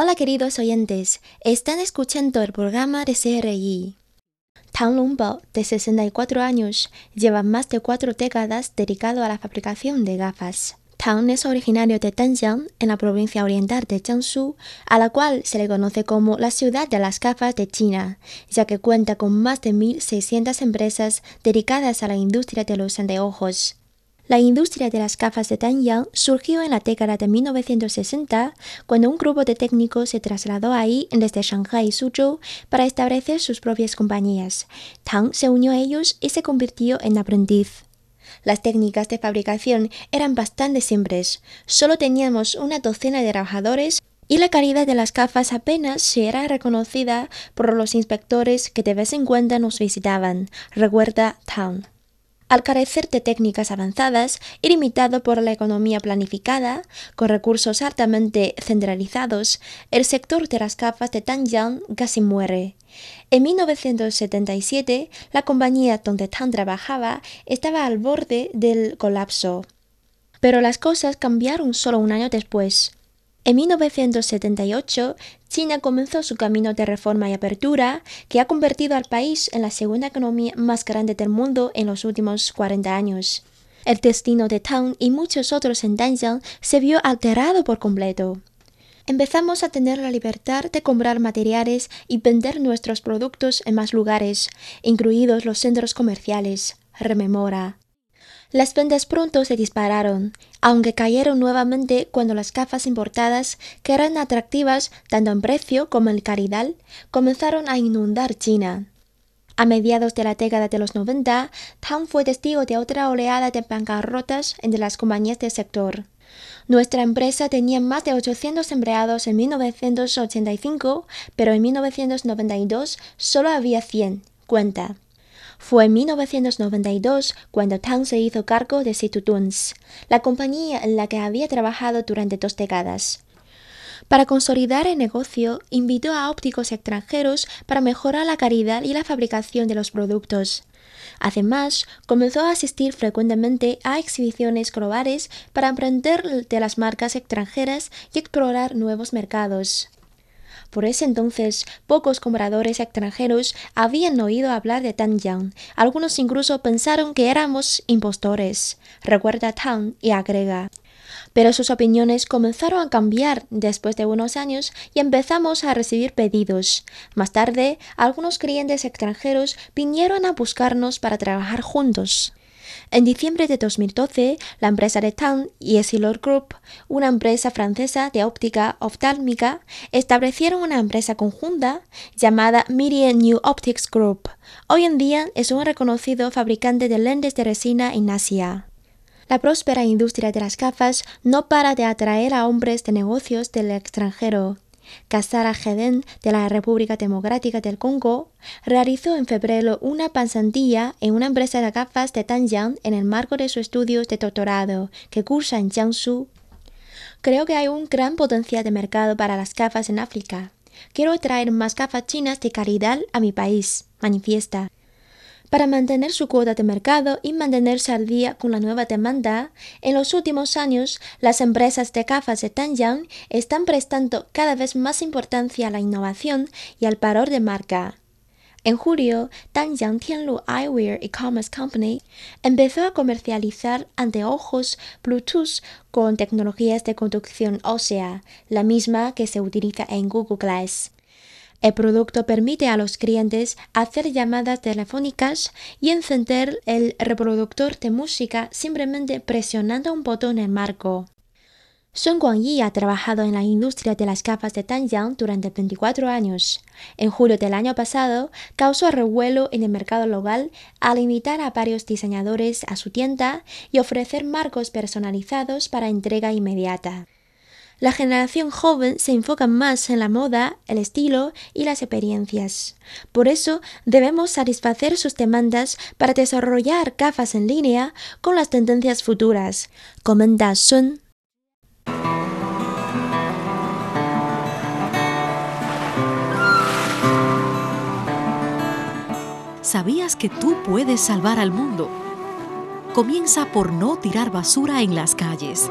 Hola queridos oyentes, están escuchando el programa de CRI. Tang Longbao, de 64 años, lleva más de cuatro décadas dedicado a la fabricación de gafas. Tang es originario de Danjiang, en la provincia oriental de Jiangsu, a la cual se le conoce como la ciudad de las gafas de China, ya que cuenta con más de 1.600 empresas dedicadas a la industria de los anteojos. La industria de las gafas de Danyang surgió en la década de 1960 cuando un grupo de técnicos se trasladó ahí desde Shanghai y Suzhou para establecer sus propias compañías. Tang se unió a ellos y se convirtió en aprendiz. Las técnicas de fabricación eran bastante simples. Solo teníamos una docena de trabajadores y la calidad de las gafas apenas se era reconocida por los inspectores que de vez en cuando nos visitaban, recuerda Tang. Al carecer de técnicas avanzadas y limitado por la economía planificada, con recursos altamente centralizados, el sector de las gafas de Danjiang casi muere. En 1977, la compañía donde Tang trabajaba estaba al borde del colapso. Pero las cosas cambiaron solo un año después. En 1978, China comenzó su camino de reforma y apertura que ha convertido al país en la segunda economía más grande del mundo en los últimos 40 años. El destino de Tang y muchos otros en Danjiang se vio alterado por completo. Empezamos a tener la libertad de comprar materiales y vender nuestros productos en más lugares, incluidos los centros comerciales, rememora. Las ventas pronto se dispararon, aunque cayeron nuevamente cuando las gafas importadas, que eran atractivas tanto en precio como en calidad, comenzaron a inundar China. A mediados de la década de los 90, Tang fue testigo de otra oleada de bancarrotas entre las compañías del sector. Nuestra empresa tenía más de 800 empleados en 1985, pero en 1992 solo había 100, cuenta. Fue en 1992 cuando Tang se hizo cargo de Situtuns, la compañía en la que había trabajado durante dos décadas. Para consolidar el negocio, invitó a ópticos extranjeros para mejorar la calidad y la fabricación de los productos. Además, comenzó a asistir frecuentemente a exhibiciones globales para aprender de las marcas extranjeras y explorar nuevos mercados. Por ese entonces, pocos compradores extranjeros habían oído hablar de Yang. Algunos incluso pensaron que éramos impostores. Recuerda Tang y agrega. Pero sus opiniones comenzaron a cambiar después de unos años y empezamos a recibir pedidos. Más tarde, algunos clientes extranjeros vinieron a buscarnos para trabajar juntos. En diciembre de 2012, la empresa de Tang y Essilor Group, una empresa francesa de óptica oftálmica, establecieron una empresa conjunta llamada Media New Optics Group. Hoy en día es un reconocido fabricante de lentes de resina en Asia. La próspera industria de las gafas no para de atraer a hombres de negocios del extranjero. Casara Heden de la República Democrática del Congo realizó en febrero una pasantía en una empresa de gafas de Danjiang en el marco de sus estudios de doctorado que cursa en Jiangsu. Creo que hay un gran potencial de mercado para las gafas en África. Quiero traer más gafas chinas de calidad a mi país, manifiesta. Para mantener su cuota de mercado y mantenerse al día con la nueva demanda, en los últimos años las empresas de gafas de Danyang están prestando cada vez más importancia a la innovación y al valor de marca. En julio, Danyang Tianlu Eyewear E-Commerce Company empezó a comercializar anteojos Bluetooth con tecnologías de conducción ósea, la misma que se utiliza en Google Glass. El producto permite a los clientes hacer llamadas telefónicas y encender el reproductor de música simplemente presionando un botón en marco. Sun Guangyi ha trabajado en la industria de las gafas de Danyang durante 24 años. En julio del año pasado, causó revuelo en el mercado local al invitar a varios diseñadores a su tienda y ofrecer marcos personalizados para entrega inmediata la generación joven se enfoca más en la moda, el estilo y las experiencias. Por eso debemos satisfacer sus demandas para desarrollar gafas en línea con las tendencias futuras, comenta Sun. ¿Sabías que tú puedes salvar al mundo? Comienza por no tirar basura en las calles.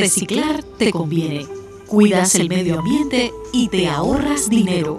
Reciclar te conviene. Cuidas el medio ambiente y te ahorras dinero.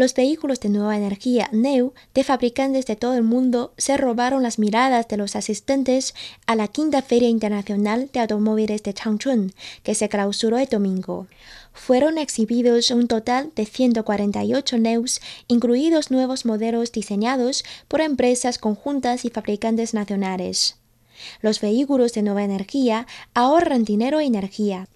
Los vehículos de nueva energía NEU de fabricantes de todo el mundo se robaron las miradas de los asistentes a la quinta Feria Internacional de Automóviles de Changchun, que se clausuró el domingo. Fueron exhibidos un total de 148 NEUs, incluidos nuevos modelos diseñados por empresas conjuntas y fabricantes nacionales. Los vehículos de nueva energía ahorran dinero y energía,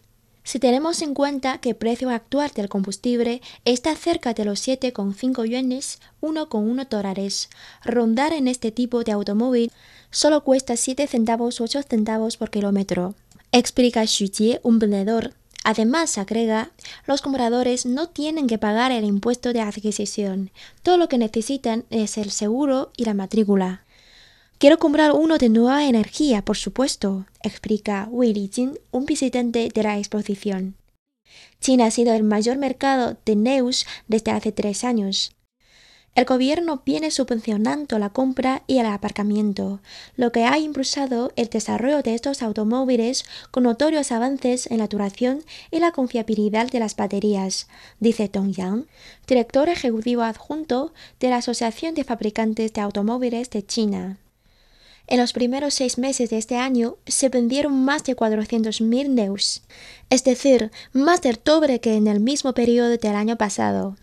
si tenemos en cuenta que el precio actual del combustible está cerca de los 7,5 yuanes, 1,1 dólares, rondar en este tipo de automóvil solo cuesta 7 centavos 8 centavos por kilómetro. Explica Xu Jie, un vendedor. Además, agrega, los compradores no tienen que pagar el impuesto de adquisición. Todo lo que necesitan es el seguro y la matrícula. Quiero comprar uno de nueva energía, por supuesto, explica Willy Jin, un visitante de la exposición. China ha sido el mayor mercado de NEUs desde hace tres años. El gobierno viene subvencionando la compra y el aparcamiento, lo que ha impulsado el desarrollo de estos automóviles con notorios avances en la duración y la confiabilidad de las baterías, dice Tong Yang, director ejecutivo adjunto de la Asociación de Fabricantes de Automóviles de China. En los primeros seis meses de este año se vendieron más de 400.000 NEUs, es decir, más del doble que en el mismo periodo del año pasado.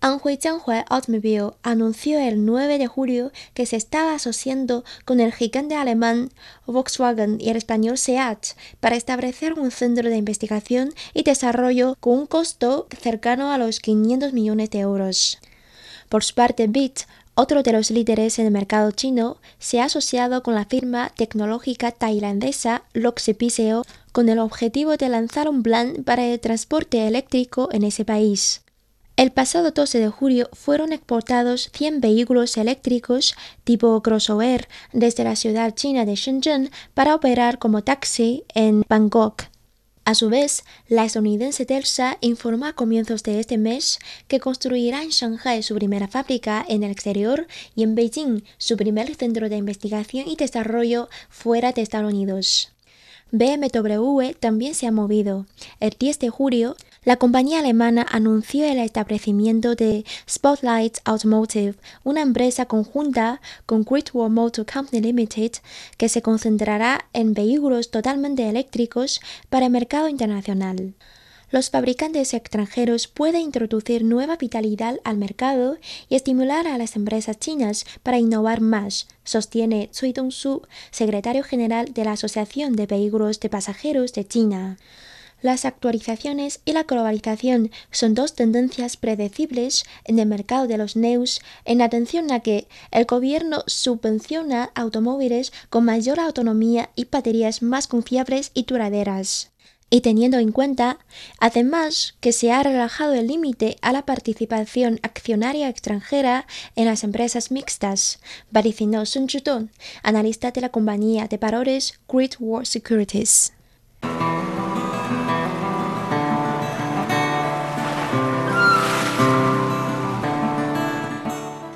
Anhui Jianhui Automobile anunció el 9 de julio que se estaba asociando con el gigante alemán Volkswagen y el español SEAT para establecer un centro de investigación y desarrollo con un costo cercano a los 500 millones de euros. Por su parte, BIT otro de los líderes en el mercado chino se ha asociado con la firma tecnológica tailandesa Loxepiseo con el objetivo de lanzar un plan para el transporte eléctrico en ese país. El pasado 12 de julio fueron exportados 100 vehículos eléctricos tipo crossover desde la ciudad china de Shenzhen para operar como taxi en Bangkok. A su vez, la estadounidense Telsa informó a comienzos de este mes que construirá en Shanghai su primera fábrica en el exterior y en Beijing su primer centro de investigación y desarrollo fuera de Estados Unidos. BMW también se ha movido. El 10 de julio, la compañía alemana anunció el establecimiento de Spotlight Automotive, una empresa conjunta con Great Wall Motor Company Limited que se concentrará en vehículos totalmente eléctricos para el mercado internacional. Los fabricantes extranjeros pueden introducir nueva vitalidad al mercado y estimular a las empresas chinas para innovar más, sostiene Cui Dongsu, secretario general de la Asociación de Vehículos de Pasajeros de China. Las actualizaciones y la globalización son dos tendencias predecibles en el mercado de los NEUs en atención a que el gobierno subvenciona automóviles con mayor autonomía y baterías más confiables y duraderas. Y teniendo en cuenta, además, que se ha relajado el límite a la participación accionaria extranjera en las empresas mixtas, vaticinó Sun Chudong, analista de la compañía de valores Great Wall Securities.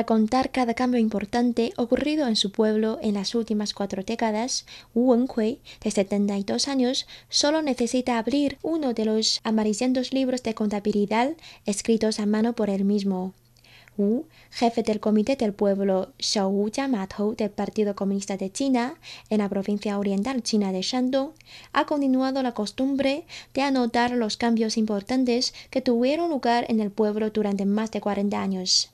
Para contar cada cambio importante ocurrido en su pueblo en las últimas cuatro décadas, Wu Wenhui, de 72 años, solo necesita abrir uno de los amarillentos libros de contabilidad escritos a mano por él mismo. Wu, jefe del Comité del Pueblo Xiaowu Jiamatou del Partido Comunista de China en la provincia oriental china de Shandong, ha continuado la costumbre de anotar los cambios importantes que tuvieron lugar en el pueblo durante más de 40 años.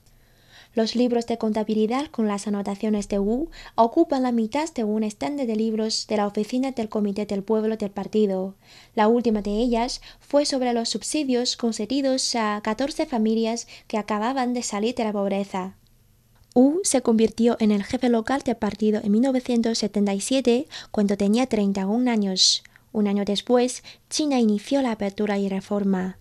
Los libros de contabilidad con las anotaciones de Wu ocupan la mitad de un estande de libros de la oficina del Comité del Pueblo del partido. La última de ellas fue sobre los subsidios concedidos a 14 familias que acababan de salir de la pobreza. Wu se convirtió en el jefe local del partido en 1977 cuando tenía 31 años. Un año después, China inició la apertura y reforma.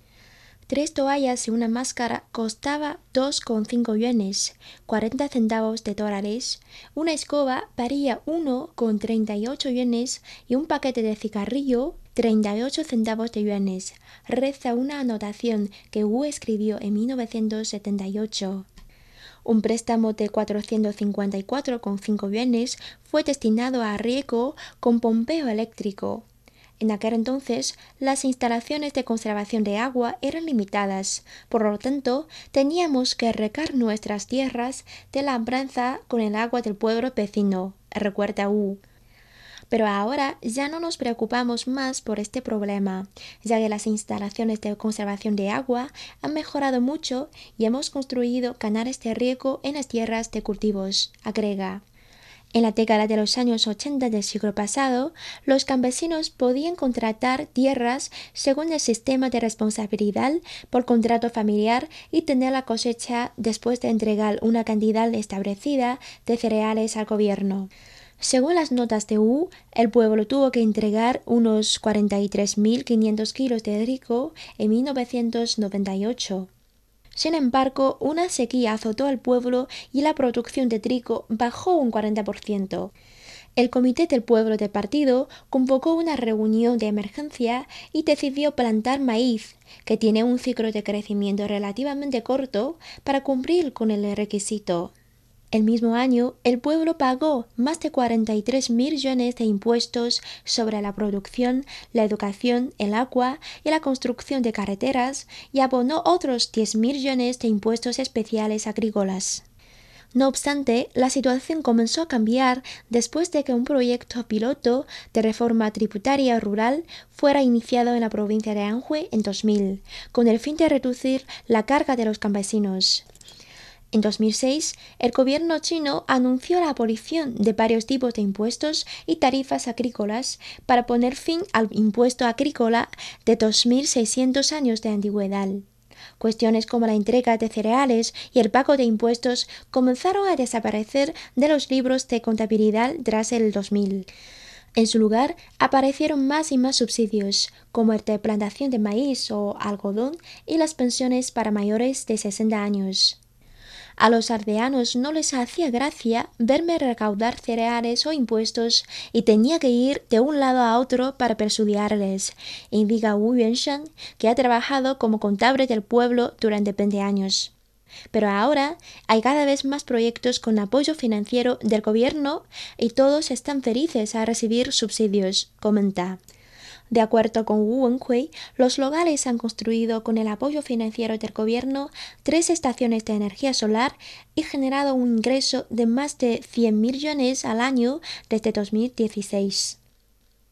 Tres toallas y una máscara costaba 2,5 yuanes, 40 centavos de dólares. Una escoba valía 1,38 yuanes y un paquete de cigarrillo 38 centavos de yuanes. Reza una anotación que Wu escribió en 1978. Un préstamo de 454,5 yuanes fue destinado a riego con pompeo eléctrico. En aquel entonces, las instalaciones de conservación de agua eran limitadas, por lo tanto, teníamos que recar nuestras tierras de labranza con el agua del pueblo vecino, recuerda U. Pero ahora ya no nos preocupamos más por este problema, ya que las instalaciones de conservación de agua han mejorado mucho y hemos construido canales de riego en las tierras de cultivos, agrega. En la década de los años 80 del siglo pasado, los campesinos podían contratar tierras según el sistema de responsabilidad por contrato familiar y tener la cosecha después de entregar una cantidad establecida de cereales al gobierno. Según las notas de U, el pueblo tuvo que entregar unos 43.500 kilos de trigo en 1998. Sin embargo, una sequía azotó al pueblo y la producción de trigo bajó un 40%. El comité del pueblo del partido convocó una reunión de emergencia y decidió plantar maíz, que tiene un ciclo de crecimiento relativamente corto, para cumplir con el requisito. El mismo año, el pueblo pagó más de 43 millones de impuestos sobre la producción, la educación, el agua y la construcción de carreteras y abonó otros 10 millones de impuestos especiales agrícolas. No obstante, la situación comenzó a cambiar después de que un proyecto piloto de reforma tributaria rural fuera iniciado en la provincia de Anhui en 2000, con el fin de reducir la carga de los campesinos. En 2006, el gobierno chino anunció la abolición de varios tipos de impuestos y tarifas agrícolas para poner fin al impuesto agrícola de 2.600 años de antigüedad. Cuestiones como la entrega de cereales y el pago de impuestos comenzaron a desaparecer de los libros de contabilidad tras el 2000. En su lugar aparecieron más y más subsidios, como el de plantación de maíz o algodón y las pensiones para mayores de 60 años. A los aldeanos no les hacía gracia verme recaudar cereales o impuestos y tenía que ir de un lado a otro para persuadirles, indica Wu Yuanshan, que ha trabajado como contable del pueblo durante 20 años. Pero ahora hay cada vez más proyectos con apoyo financiero del gobierno y todos están felices a recibir subsidios, comenta. De acuerdo con Wu Wenhui, los locales han construido con el apoyo financiero del gobierno tres estaciones de energía solar y generado un ingreso de más de 100 millones al año desde 2016.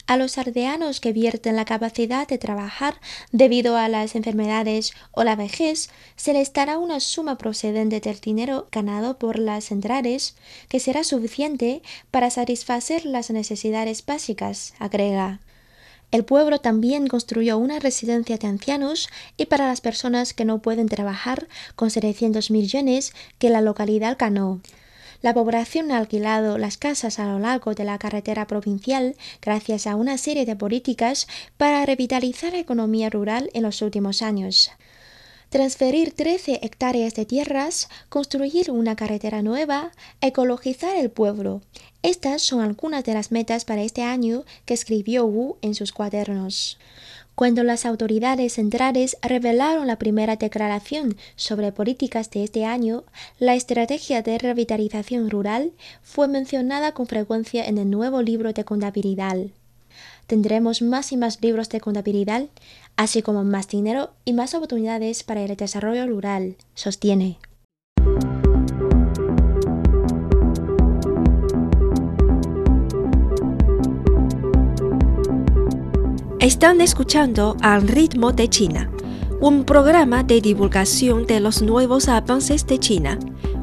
A los aldeanos que vierten la capacidad de trabajar debido a las enfermedades o la vejez, se les dará una suma procedente del dinero ganado por las centrales, que será suficiente para satisfacer las necesidades básicas, agrega. El pueblo también construyó una residencia de ancianos y para las personas que no pueden trabajar con 700 millones que la localidad ganó. La población ha alquilado las casas a lo largo de la carretera provincial gracias a una serie de políticas para revitalizar la economía rural en los últimos años transferir 13 hectáreas de tierras, construir una carretera nueva, ecologizar el pueblo. Estas son algunas de las metas para este año que escribió Wu en sus cuadernos. Cuando las autoridades centrales revelaron la primera declaración sobre políticas de este año, la estrategia de revitalización rural fue mencionada con frecuencia en el nuevo libro de contabilidad tendremos más y más libros de contabilidad, así como más dinero y más oportunidades para el desarrollo rural, sostiene. Están escuchando Al ritmo de China, un programa de divulgación de los nuevos avances de China